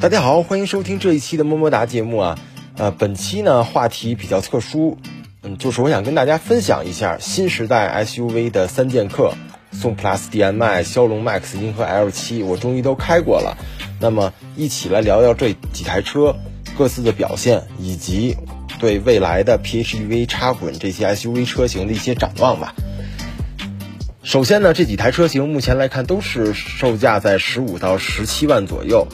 大家好，欢迎收听这一期的么么哒节目啊。呃，本期呢话题比较特殊，嗯，就是我想跟大家分享一下新时代 SUV 的三剑客，宋 PLUS DM-i、骁龙 MAX、银河 L7，我终于都开过了。那么一起来聊聊这几台车各自的表现，以及对未来的 PHEV 插混这些 SUV 车型的一些展望吧。首先呢，这几台车型目前来看都是售价在十五到十七万左右。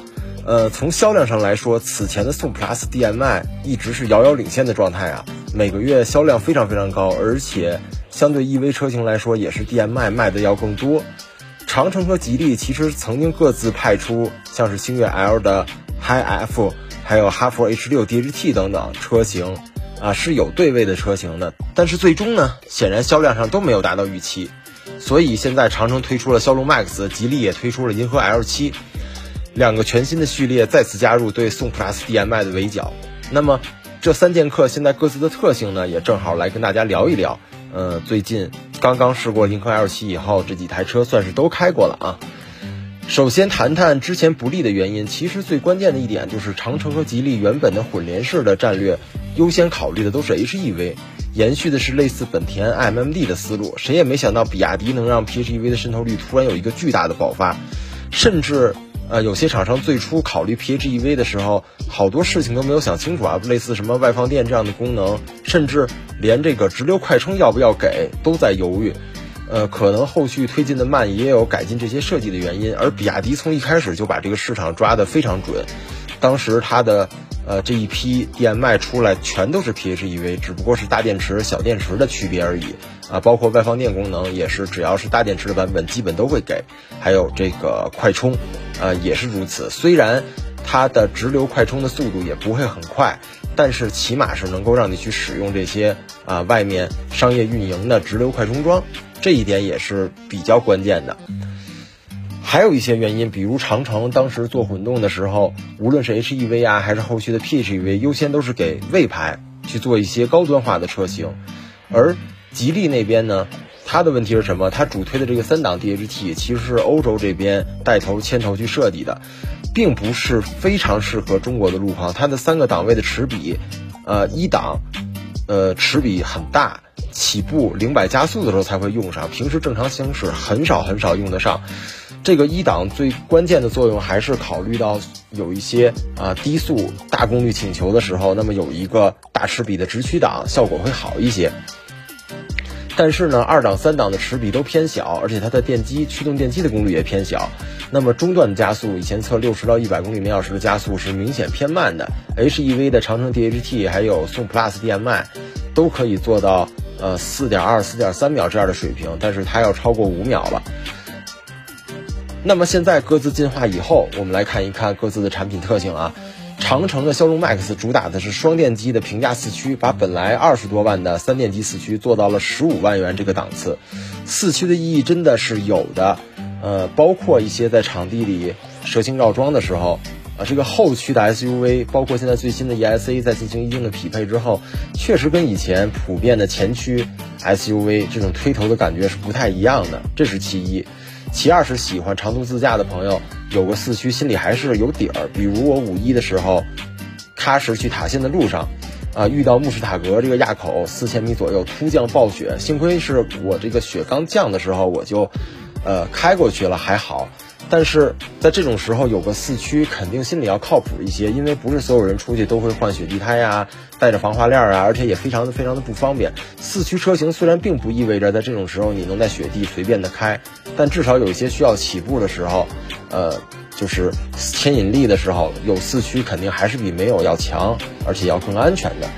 呃，从销量上来说，此前的宋 PLUS DM-i 一直是遥遥领先的状态啊，每个月销量非常非常高，而且相对 EV 车型来说，也是 DM-i 卖的要更多。长城和吉利其实曾经各自派出像是星越 L 的 Hi-F，还有哈弗 H6 DHT 等等车型，啊是有对位的车型的，但是最终呢，显然销量上都没有达到预期。所以现在长城推出了骁龙 MAX，吉利也推出了银河 L7。两个全新的序列再次加入对宋 PLUS DM-i 的围剿，那么这三剑客现在各自的特性呢，也正好来跟大家聊一聊。呃，最近刚刚试过银河 L7 以后，这几台车算是都开过了啊。首先谈谈之前不利的原因，其实最关键的一点就是长城和吉利原本的混联式的战略，优先考虑的都是 HEV，延续的是类似本田 MMD 的思路。谁也没想到比亚迪能让 PHEV 的渗透率突然有一个巨大的爆发，甚至。呃，有些厂商最初考虑 PHEV 的时候，好多事情都没有想清楚啊，类似什么外放电这样的功能，甚至连这个直流快充要不要给都在犹豫。呃，可能后续推进的慢也有改进这些设计的原因。而比亚迪从一开始就把这个市场抓得非常准，当时它的呃这一批 DM-i 出来全都是 PHEV，只不过是大电池小电池的区别而已。啊，包括外放电功能也是，只要是大电池的版本，基本都会给。还有这个快充，呃，也是如此。虽然它的直流快充的速度也不会很快，但是起码是能够让你去使用这些啊外面商业运营的直流快充桩，这一点也是比较关键的。还有一些原因，比如长城当时做混动的时候，无论是 HEV 啊，还是后续的 PHEV，优先都是给魏牌去做一些高端化的车型，而。吉利那边呢，它的问题是什么？它主推的这个三档 DHT 其实是欧洲这边带头牵头去设计的，并不是非常适合中国的路况。它的三个档位的齿比，呃，一档，呃，齿比很大，起步零百加速的时候才会用上，平时正常行驶很少很少用得上。这个一档最关键的作用还是考虑到有一些啊低速大功率请求的时候，那么有一个大齿比的直驱档效果会好一些。但是呢，二档、三档的齿比都偏小，而且它的电机驱动电机的功率也偏小。那么中段的加速，以前测六十到一百公里每小时的加速是明显偏慢的。HEV 的长城 DHT 还有宋 PLUS DM-i 都可以做到呃四点二、四点三秒这样的水平，但是它要超过五秒了。那么现在各自进化以后，我们来看一看各自的产品特性啊。长城的骁龙 MAX 主打的是双电机的平价四驱，把本来二十多万的三电机四驱做到了十五万元这个档次。四驱的意义真的是有的，呃，包括一些在场地里蛇形绕桩的时候，啊，这个后驱的 SUV，包括现在最新的 ESA 在进行一定的匹配之后，确实跟以前普遍的前驱 SUV 这种推头的感觉是不太一样的，这是其一。其二是喜欢长途自驾的朋友，有个四驱心里还是有底儿。比如我五一的时候，喀什去塔县的路上，啊，遇到慕士塔格这个垭口四千米左右突降暴雪，幸亏是我这个雪刚降的时候，我就，呃，开过去了，还好。但是在这种时候有个四驱，肯定心里要靠谱一些，因为不是所有人出去都会换雪地胎呀，带着防滑链啊，而且也非常的非常的不方便。四驱车型虽然并不意味着在这种时候你能在雪地随便的开，但至少有一些需要起步的时候，呃，就是牵引力的时候，有四驱肯定还是比没有要强，而且要更安全的。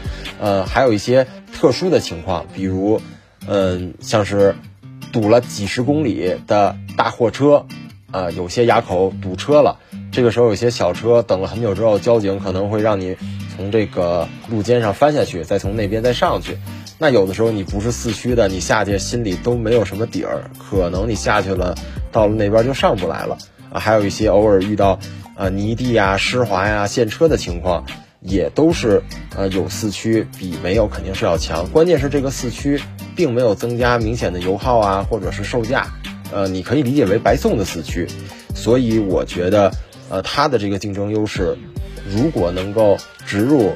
呃，还有一些特殊的情况，比如，嗯，像是堵了几十公里的大货车。啊，有些垭口堵车了，这个时候有些小车等了很久之后，交警可能会让你从这个路肩上翻下去，再从那边再上去。那有的时候你不是四驱的，你下去心里都没有什么底儿，可能你下去了，到了那边就上不来了。啊，还有一些偶尔遇到呃泥地呀、湿滑呀、陷车的情况，也都是呃有四驱比没有肯定是要强。关键是这个四驱并没有增加明显的油耗啊，或者是售价。呃，你可以理解为白送的四驱，所以我觉得，呃，它的这个竞争优势，如果能够植入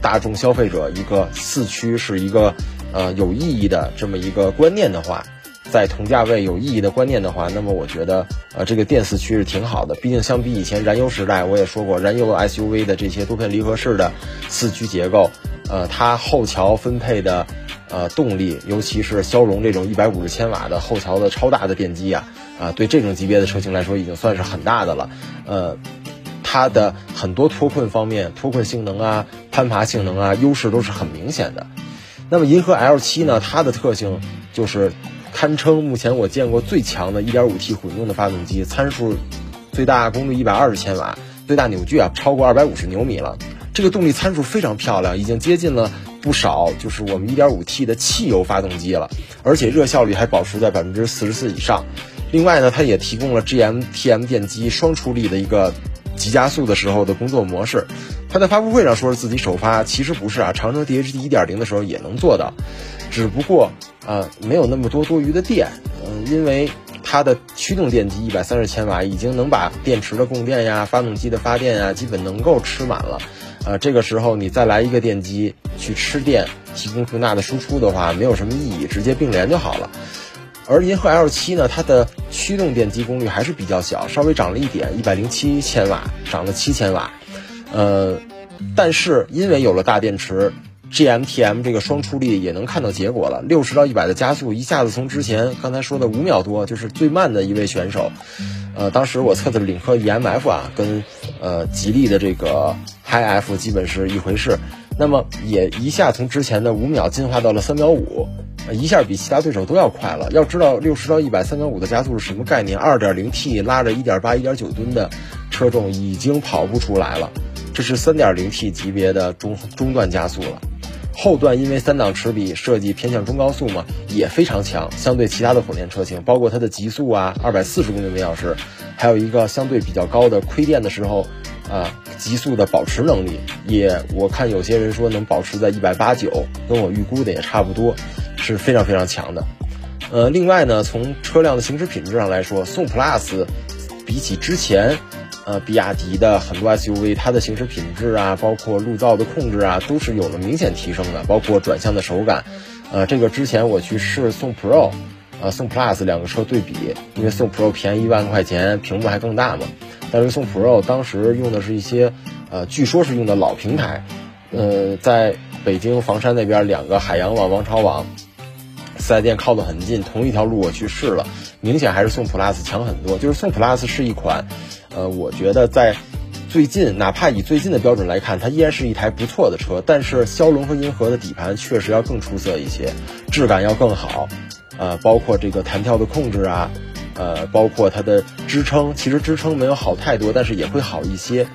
大众消费者一个四驱是一个呃有意义的这么一个观念的话。在同价位有意义的观念的话，那么我觉得，呃，这个电四驱是挺好的。毕竟相比以前燃油时代，我也说过，燃油 SUV 的这些多片离合式的四驱结构，呃，它后桥分配的，呃，动力，尤其是骁龙这种一百五十千瓦的后桥的超大的电机啊，啊，对这种级别的车型来说，已经算是很大的了。呃，它的很多脱困方面，脱困性能啊，攀爬性能啊，优势都是很明显的。那么银河 L 七呢，它的特性就是。堪称目前我见过最强的 1.5T 混动的发动机，参数最大功率120千瓦，最大扭矩啊超过250牛米了。这个动力参数非常漂亮，已经接近了不少就是我们 1.5T 的汽油发动机了，而且热效率还保持在百分之四十四以上。另外呢，它也提供了 GMTM 电机双出力的一个急加速的时候的工作模式。它在发布会上说是自己首发，其实不是啊，长城 DHT 1.0的时候也能做到。只不过，呃，没有那么多多余的电，嗯，因为它的驱动电机一百三十千瓦已经能把电池的供电呀、发动机的发电呀，基本能够吃满了，呃，这个时候你再来一个电机去吃电，提供更大的输出的话，没有什么意义，直接并联就好了。而银河 L 七呢，它的驱动电机功率还是比较小，稍微涨了一点，一百零七千瓦，涨了七千瓦，呃，但是因为有了大电池。GMTM 这个双出力也能看到结果了，六十到一百的加速一下子从之前刚才说的五秒多，就是最慢的一位选手，呃，当时我测的领克 EMF 啊，跟呃吉利的这个 iF 基本是一回事，那么也一下从之前的五秒进化到了三秒五，一下比其他对手都要快了。要知道六十到一百三秒五的加速是什么概念？二点零 T 拉着一点八、一点九吨的车重已经跑不出来了，这是三点零 T 级别的中中段加速了。后段因为三档齿比设计偏向中高速嘛，也非常强，相对其他的混电车型，包括它的极速啊，二百四十公里每小时，还有一个相对比较高的亏电的时候，啊，极速的保持能力，也我看有些人说能保持在一百八九，跟我预估的也差不多，是非常非常强的。呃，另外呢，从车辆的行驶品质上来说，宋 PLUS 比起之前。呃，比亚迪的很多 SUV，它的行驶品质啊，包括路噪的控制啊，都是有了明显提升的，包括转向的手感。呃，这个之前我去试宋 Pro，呃，宋 Plus 两个车对比，因为宋 Pro 便宜一万块钱，屏幕还更大嘛。但是宋 Pro 当时用的是一些，呃，据说是用的老平台，呃，在北京房山那边两个海洋网、王朝网四 S 店靠得很近，同一条路我去试了，明显还是宋 Plus 强很多。就是宋 Plus 是一款。呃，我觉得在最近，哪怕以最近的标准来看，它依然是一台不错的车。但是骁龙和银河的底盘确实要更出色一些，质感要更好。呃，包括这个弹跳的控制啊，呃，包括它的支撑，其实支撑没有好太多，但是也会好一些。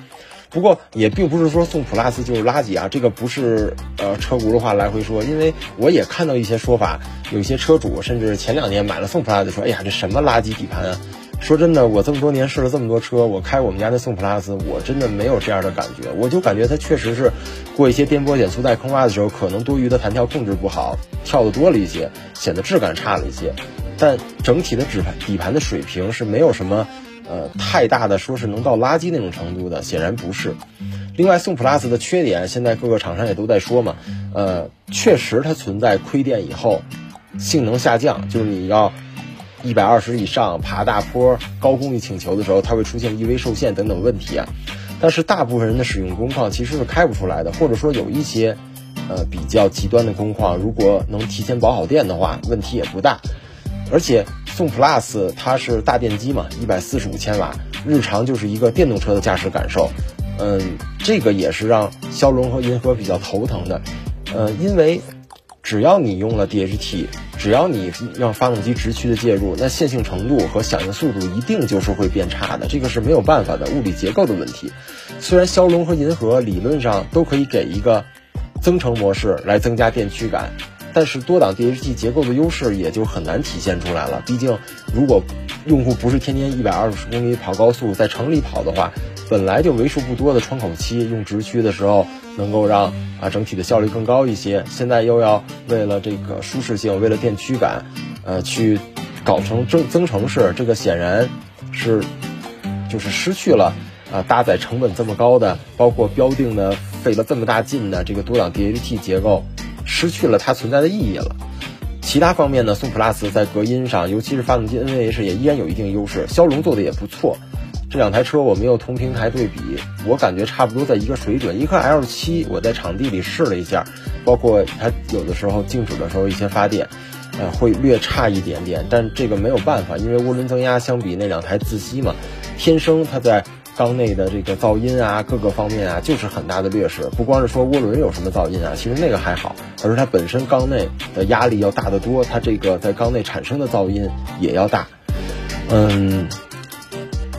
不过也并不是说宋 plus 就是垃圾啊，这个不是呃车轱辘话来回说，因为我也看到一些说法，有些车主甚至前两年买了宋 plus 说，哎呀，这什么垃圾底盘啊！说真的，我这么多年试了这么多车，我开我们家的宋 plus，我真的没有这样的感觉。我就感觉它确实是过一些颠簸减速带坑洼的时候，可能多余的弹跳控制不好，跳的多了一些，显得质感差了一些。但整体的底盘底盘的水平是没有什么呃太大的说是能到垃圾那种程度的，显然不是。另外，宋 plus 的缺点，现在各个厂商也都在说嘛，呃，确实它存在亏电以后性能下降，就是你要。一百二十以上爬大坡、高功率请求的时候，它会出现 EV 受限等等问题啊。但是大部分人的使用工况其实是开不出来的，或者说有一些呃比较极端的工况，如果能提前保好电的话，问题也不大。而且宋 Plus 它是大电机嘛，一百四十五千瓦，日常就是一个电动车的驾驶感受。嗯，这个也是让骁龙和银河比较头疼的。呃，因为只要你用了 DHT。只要你让发动机直驱的介入，那线性程度和响应速度一定就是会变差的，这个是没有办法的物理结构的问题。虽然骁龙和银河理论上都可以给一个增程模式来增加电驱感，但是多档 DHT 结构的优势也就很难体现出来了。毕竟，如果用户不是天天一百二十公里跑高速，在城里跑的话，本来就为数不多的窗口期用直驱的时候。能够让啊整体的效率更高一些，现在又要为了这个舒适性，为了电驱感，呃，去搞成增增程式，这个显然是就是失去了啊，搭载成本这么高的，包括标定的费了这么大劲的这个多档 DHT 结构，失去了它存在的意义了。其他方面呢，宋 plus 在隔音上，尤其是发动机 NVH 也依然有一定优势，骁龙做的也不错。这两台车我没有同平台对比，我感觉差不多在一个水准。一颗 L7 我在场地里试了一下，包括它有的时候静止的时候一些发电，呃，会略差一点点，但这个没有办法，因为涡轮增压相比那两台自吸嘛，天生它在。缸内的这个噪音啊，各个方面啊，就是很大的劣势。不光是说涡轮有什么噪音啊，其实那个还好，而是它本身缸内的压力要大得多，它这个在缸内产生的噪音也要大。嗯，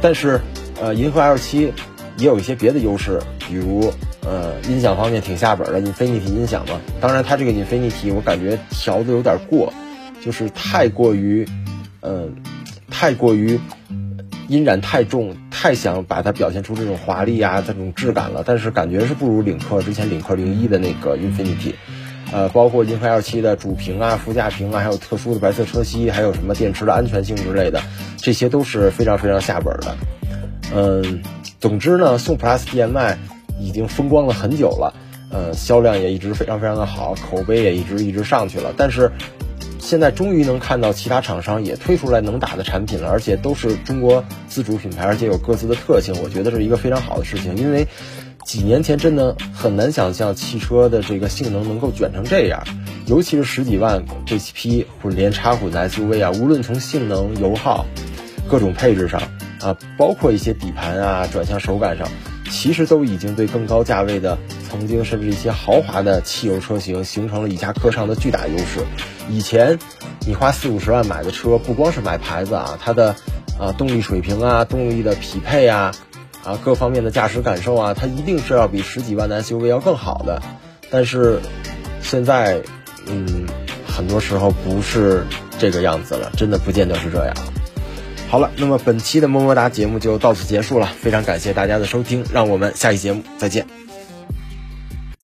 但是呃，银河 L7 也有一些别的优势，比如呃，音响方面挺下本的，Infinity 音响嘛。当然，它这个 Infinity 我感觉调的有点过，就是太过于，嗯，太过于。音染太重，太想把它表现出这种华丽啊，这种质感了。但是感觉是不如领克之前领克零一的那个 Infinity，呃，包括银河 L7 的主屏啊、副驾屏啊，还有特殊的白色车漆，还有什么电池的安全性之类的，这些都是非常非常下本的。嗯，总之呢，宋 Plus DM-i 已经风光了很久了，呃，销量也一直非常非常的好，口碑也一直一直上去了。但是。现在终于能看到其他厂商也推出来能打的产品了，而且都是中国自主品牌，而且有各自的特性，我觉得是一个非常好的事情。因为几年前真的很难想象汽车的这个性能能够卷成这样，尤其是十几万这批混联插混的 SUV 啊，无论从性能、油耗、各种配置上啊，包括一些底盘啊、转向手感上。其实都已经对更高价位的曾经甚至一些豪华的汽油车型形成了一家客上的巨大优势。以前你花四五十万买的车，不光是买牌子啊，它的啊动力水平啊、动力的匹配啊、啊各方面的驾驶感受啊，它一定是要比十几万的 SUV 要更好的。但是现在，嗯，很多时候不是这个样子了，真的不见得是这样。好了，那么本期的么么哒节目就到此结束了，非常感谢大家的收听，让我们下期节目再见。